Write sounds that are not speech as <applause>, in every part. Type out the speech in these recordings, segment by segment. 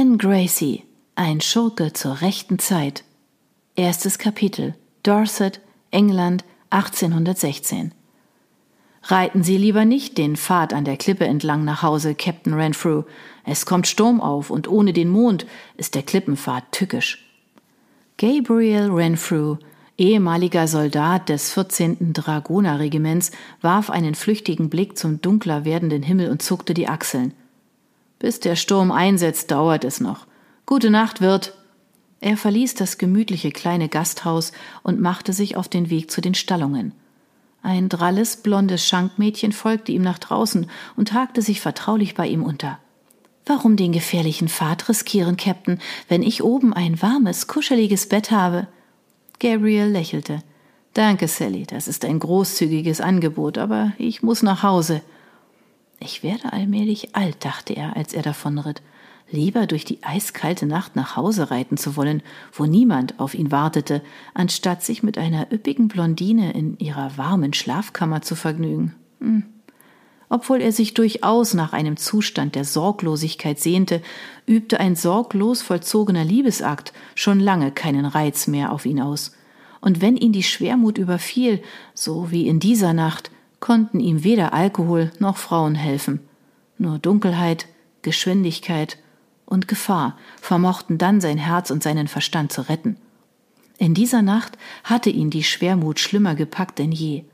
Anne Gracie, ein Schurke zur rechten Zeit. Erstes Kapitel. Dorset, England, 1816. Reiten Sie lieber nicht den Pfad an der Klippe entlang nach Hause, Captain Renfrew. Es kommt Sturm auf und ohne den Mond ist der Klippenpfad tückisch. Gabriel Renfrew, ehemaliger Soldat des 14. Dragonerregiments, warf einen flüchtigen Blick zum dunkler werdenden Himmel und zuckte die Achseln. Bis der Sturm einsetzt, dauert es noch. Gute Nacht, Wirt. Er verließ das gemütliche kleine Gasthaus und machte sich auf den Weg zu den Stallungen. Ein dralles, blondes Schankmädchen folgte ihm nach draußen und hakte sich vertraulich bei ihm unter. Warum den gefährlichen Pfad riskieren, Captain, wenn ich oben ein warmes, kuscheliges Bett habe? Gabriel lächelte. Danke, Sally, das ist ein großzügiges Angebot, aber ich muss nach Hause. Ich werde allmählich alt, dachte er, als er davonritt. Lieber durch die eiskalte Nacht nach Hause reiten zu wollen, wo niemand auf ihn wartete, anstatt sich mit einer üppigen Blondine in ihrer warmen Schlafkammer zu vergnügen. Hm. Obwohl er sich durchaus nach einem Zustand der Sorglosigkeit sehnte, übte ein sorglos vollzogener Liebesakt schon lange keinen Reiz mehr auf ihn aus. Und wenn ihn die Schwermut überfiel, so wie in dieser Nacht, konnten ihm weder Alkohol noch Frauen helfen. Nur Dunkelheit, Geschwindigkeit und Gefahr vermochten dann sein Herz und seinen Verstand zu retten. In dieser Nacht hatte ihn die Schwermut schlimmer gepackt denn je.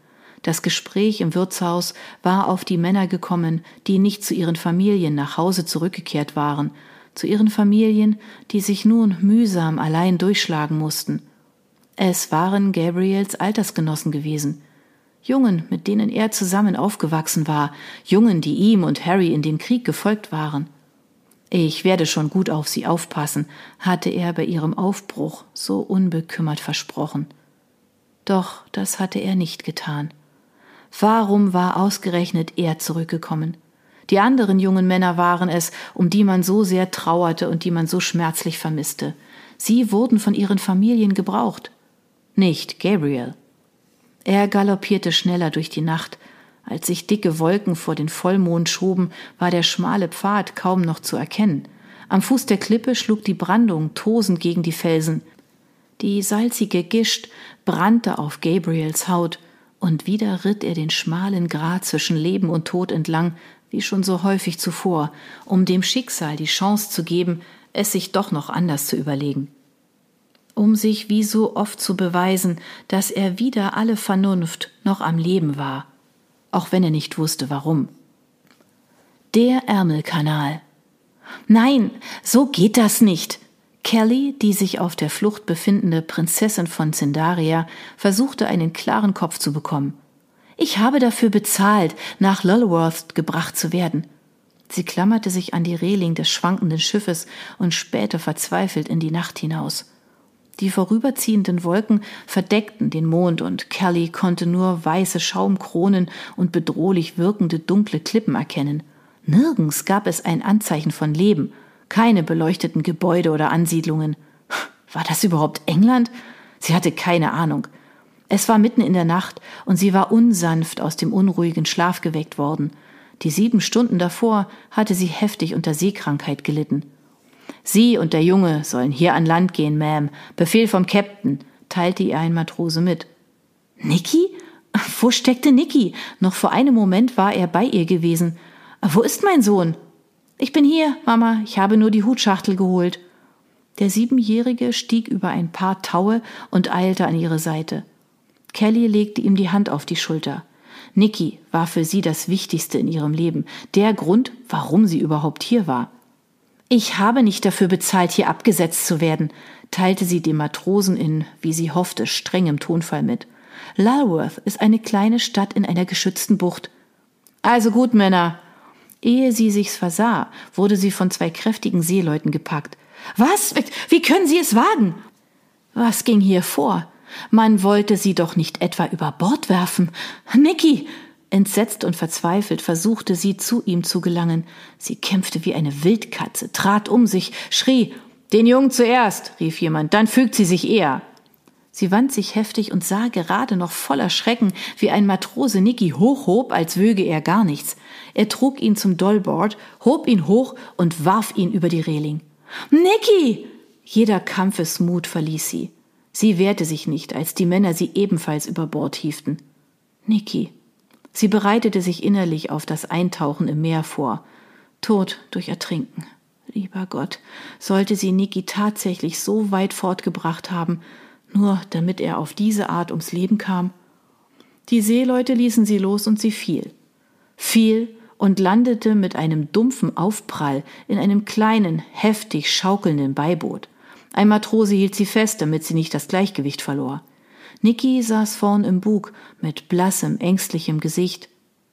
Das Gespräch im Wirtshaus war auf die Männer gekommen, die nicht zu ihren Familien nach Hause zurückgekehrt waren, zu ihren Familien, die sich nun mühsam allein durchschlagen mussten. Es waren Gabriels Altersgenossen gewesen, Jungen, mit denen er zusammen aufgewachsen war, Jungen, die ihm und Harry in den Krieg gefolgt waren. Ich werde schon gut auf sie aufpassen, hatte er bei ihrem Aufbruch so unbekümmert versprochen. Doch das hatte er nicht getan. Warum war ausgerechnet er zurückgekommen? Die anderen jungen Männer waren es, um die man so sehr trauerte und die man so schmerzlich vermisste. Sie wurden von ihren Familien gebraucht. Nicht Gabriel. Er galoppierte schneller durch die Nacht. Als sich dicke Wolken vor den Vollmond schoben, war der schmale Pfad kaum noch zu erkennen. Am Fuß der Klippe schlug die Brandung tosend gegen die Felsen. Die salzige Gischt brannte auf Gabriels Haut, und wieder ritt er den schmalen Grat zwischen Leben und Tod entlang, wie schon so häufig zuvor, um dem Schicksal die Chance zu geben, es sich doch noch anders zu überlegen um sich wie so oft zu beweisen, dass er wider alle Vernunft noch am Leben war, auch wenn er nicht wusste warum. Der Ärmelkanal. Nein, so geht das nicht. Kelly, die sich auf der Flucht befindende Prinzessin von Zindaria, versuchte einen klaren Kopf zu bekommen. Ich habe dafür bezahlt, nach Lulworth gebracht zu werden. Sie klammerte sich an die Reling des schwankenden Schiffes und spähte verzweifelt in die Nacht hinaus. Die vorüberziehenden Wolken verdeckten den Mond und Kelly konnte nur weiße Schaumkronen und bedrohlich wirkende dunkle Klippen erkennen. Nirgends gab es ein Anzeichen von Leben, keine beleuchteten Gebäude oder Ansiedlungen. <laughs> War das überhaupt England? Sie hatte keine Ahnung. Es war mitten in der Nacht und sie war unsanft aus dem unruhigen Schlaf geweckt worden. Die sieben Stunden davor hatte sie heftig unter Seekrankheit gelitten. Sie und der Junge sollen hier an Land gehen, Ma'am. Befehl vom Captain, teilte ihr ein Matrose mit. Niki? Wo steckte Niki? Noch vor einem Moment war er bei ihr gewesen. Wo ist mein Sohn? Ich bin hier, Mama. Ich habe nur die Hutschachtel geholt. Der Siebenjährige stieg über ein paar Taue und eilte an ihre Seite. Kelly legte ihm die Hand auf die Schulter. Niki war für sie das Wichtigste in ihrem Leben, der Grund, warum sie überhaupt hier war. Ich habe nicht dafür bezahlt, hier abgesetzt zu werden, teilte sie dem Matrosen in, wie sie hoffte, strengem Tonfall mit. Lulworth ist eine kleine Stadt in einer geschützten Bucht. Also gut, Männer. Ehe sie sich's versah, wurde sie von zwei kräftigen Seeleuten gepackt. Was? Wie können Sie es wagen? Was ging hier vor? Man wollte sie doch nicht etwa über Bord werfen. Nicky, Entsetzt und verzweifelt versuchte sie zu ihm zu gelangen. Sie kämpfte wie eine Wildkatze, trat um sich, schrie Den Jungen zuerst, rief jemand, dann fügt sie sich eher. Sie wand sich heftig und sah gerade noch voller Schrecken, wie ein Matrose Nicky hochhob, als wöge er gar nichts. Er trug ihn zum Dollboard, hob ihn hoch und warf ihn über die Reling. Niki! Jeder Kampfesmut verließ sie. Sie wehrte sich nicht, als die Männer sie ebenfalls über Bord hieften. Niki. Sie bereitete sich innerlich auf das Eintauchen im Meer vor. Tod durch Ertrinken. Lieber Gott, sollte sie Niki tatsächlich so weit fortgebracht haben, nur damit er auf diese Art ums Leben kam? Die Seeleute ließen sie los und sie fiel. Fiel und landete mit einem dumpfen Aufprall in einem kleinen, heftig schaukelnden Beiboot. Ein Matrose hielt sie fest, damit sie nicht das Gleichgewicht verlor. Niki saß vorn im Bug mit blassem, ängstlichem Gesicht,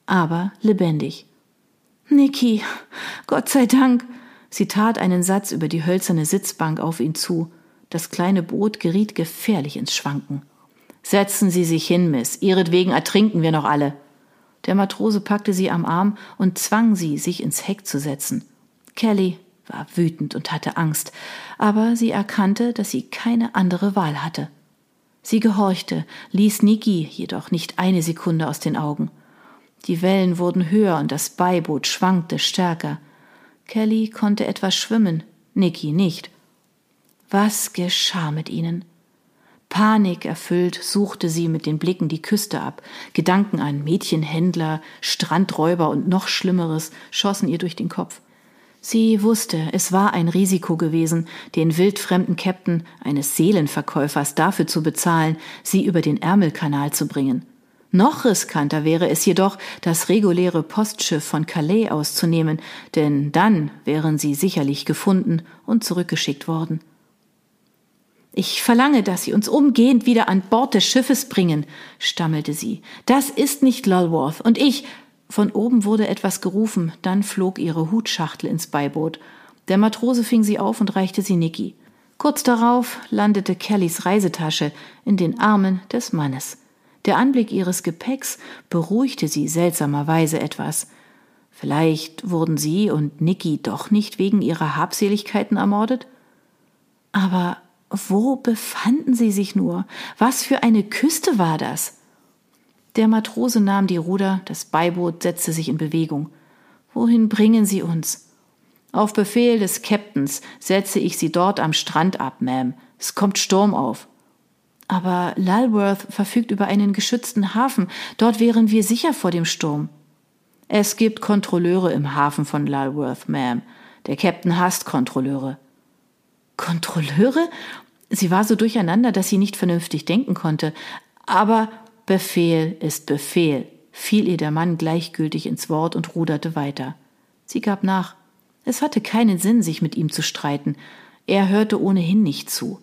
aber lebendig. Niki, Gott sei Dank. Sie tat einen Satz über die hölzerne Sitzbank auf ihn zu. Das kleine Boot geriet gefährlich ins Schwanken. Setzen Sie sich hin, Miss. Ihretwegen ertrinken wir noch alle. Der Matrose packte sie am Arm und zwang sie, sich ins Heck zu setzen. Kelly war wütend und hatte Angst, aber sie erkannte, dass sie keine andere Wahl hatte. Sie gehorchte, ließ Niki jedoch nicht eine Sekunde aus den Augen. Die Wellen wurden höher und das Beiboot schwankte stärker. Kelly konnte etwas schwimmen, Niki nicht. Was geschah mit ihnen? Panik erfüllt suchte sie mit den Blicken die Küste ab. Gedanken an Mädchenhändler, Strandräuber und noch Schlimmeres schossen ihr durch den Kopf. Sie wusste, es war ein Risiko gewesen, den wildfremden Captain eines Seelenverkäufers dafür zu bezahlen, sie über den Ärmelkanal zu bringen. Noch riskanter wäre es jedoch, das reguläre Postschiff von Calais auszunehmen, denn dann wären sie sicherlich gefunden und zurückgeschickt worden. Ich verlange, dass Sie uns umgehend wieder an Bord des Schiffes bringen, stammelte sie. Das ist nicht Lulworth. Und ich. Von oben wurde etwas gerufen, dann flog ihre Hutschachtel ins Beiboot. Der Matrose fing sie auf und reichte sie Nicky. Kurz darauf landete Kellys Reisetasche in den Armen des Mannes. Der Anblick ihres Gepäcks beruhigte sie seltsamerweise etwas. Vielleicht wurden sie und Nicky doch nicht wegen ihrer Habseligkeiten ermordet? Aber wo befanden sie sich nur? Was für eine Küste war das? Der Matrose nahm die Ruder, das Beiboot setzte sich in Bewegung. Wohin bringen Sie uns? Auf Befehl des Captains setze ich Sie dort am Strand ab, Ma'am. Es kommt Sturm auf. Aber Lulworth verfügt über einen geschützten Hafen. Dort wären wir sicher vor dem Sturm. Es gibt Kontrolleure im Hafen von Lulworth, Ma'am. Der Captain hasst Kontrolleure. Kontrolleure? Sie war so durcheinander, dass sie nicht vernünftig denken konnte. Aber Befehl ist Befehl, fiel ihr der Mann gleichgültig ins Wort und ruderte weiter. Sie gab nach. Es hatte keinen Sinn, sich mit ihm zu streiten. Er hörte ohnehin nicht zu.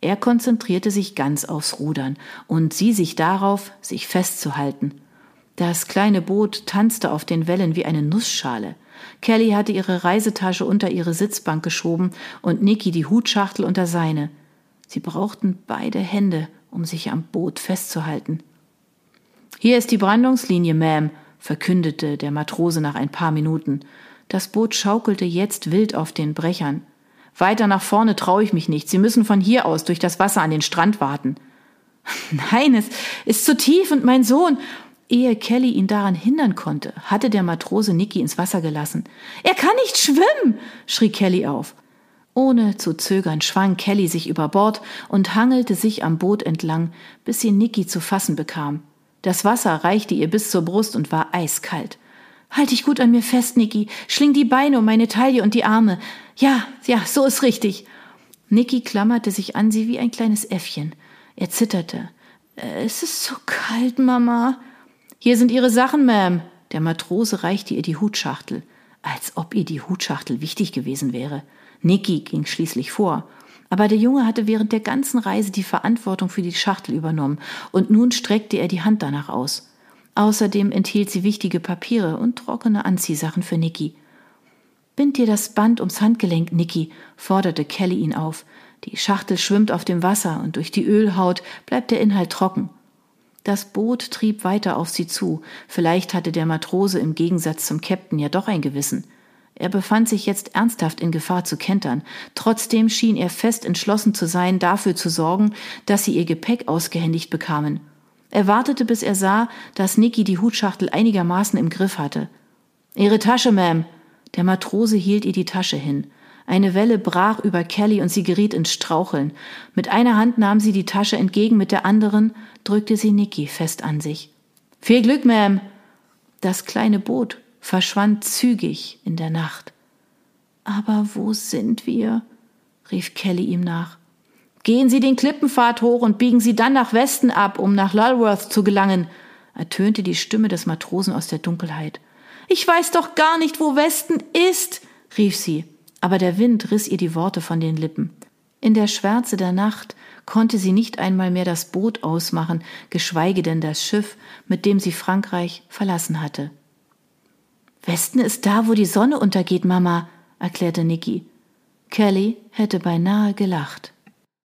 Er konzentrierte sich ganz aufs Rudern und sie sich darauf, sich festzuhalten. Das kleine Boot tanzte auf den Wellen wie eine Nussschale. Kelly hatte ihre Reisetasche unter ihre Sitzbank geschoben und Nicky die Hutschachtel unter seine. Sie brauchten beide Hände, um sich am Boot festzuhalten. Hier ist die Brandungslinie, Ma'am, verkündete der Matrose nach ein paar Minuten. Das Boot schaukelte jetzt wild auf den Brechern. Weiter nach vorne traue ich mich nicht. Sie müssen von hier aus durch das Wasser an den Strand warten. <laughs> Nein, es ist zu tief und mein Sohn. Ehe Kelly ihn daran hindern konnte, hatte der Matrose Nicky ins Wasser gelassen. Er kann nicht schwimmen, schrie Kelly auf. Ohne zu zögern schwang Kelly sich über Bord und hangelte sich am Boot entlang, bis sie Nicky zu fassen bekam. Das Wasser reichte ihr bis zur Brust und war eiskalt. Halt dich gut an mir fest, Nicky. Schling die Beine um meine Taille und die Arme. Ja, ja, so ist richtig. Nicky klammerte sich an sie wie ein kleines Äffchen. Er zitterte. Es ist so kalt, Mama. Hier sind Ihre Sachen, Ma'am. Der Matrose reichte ihr die Hutschachtel. Als ob ihr die Hutschachtel wichtig gewesen wäre. Niki ging schließlich vor. Aber der Junge hatte während der ganzen Reise die Verantwortung für die Schachtel übernommen, und nun streckte er die Hand danach aus. Außerdem enthielt sie wichtige Papiere und trockene Anziehsachen für Niki. Bind dir das Band ums Handgelenk, Niki, forderte Kelly ihn auf. Die Schachtel schwimmt auf dem Wasser und durch die Ölhaut bleibt der Inhalt trocken. Das Boot trieb weiter auf sie zu. Vielleicht hatte der Matrose im Gegensatz zum Käpt'n ja doch ein Gewissen. Er befand sich jetzt ernsthaft in Gefahr zu kentern. Trotzdem schien er fest entschlossen zu sein, dafür zu sorgen, dass sie ihr Gepäck ausgehändigt bekamen. Er wartete, bis er sah, dass Niki die Hutschachtel einigermaßen im Griff hatte. Ihre Tasche, Ma'am. Der Matrose hielt ihr die Tasche hin. Eine Welle brach über Kelly und sie geriet ins Straucheln. Mit einer Hand nahm sie die Tasche entgegen, mit der anderen drückte sie Nicky fest an sich. Viel Glück, Ma'am! Das kleine Boot verschwand zügig in der Nacht. Aber wo sind wir? rief Kelly ihm nach. Gehen Sie den Klippenpfad hoch und biegen Sie dann nach Westen ab, um nach Lulworth zu gelangen, ertönte die Stimme des Matrosen aus der Dunkelheit. Ich weiß doch gar nicht, wo Westen ist, rief sie aber der Wind riss ihr die Worte von den Lippen. In der Schwärze der Nacht konnte sie nicht einmal mehr das Boot ausmachen, geschweige denn das Schiff, mit dem sie Frankreich verlassen hatte. Westen ist da, wo die Sonne untergeht, Mama, erklärte Nicky. Kelly hätte beinahe gelacht.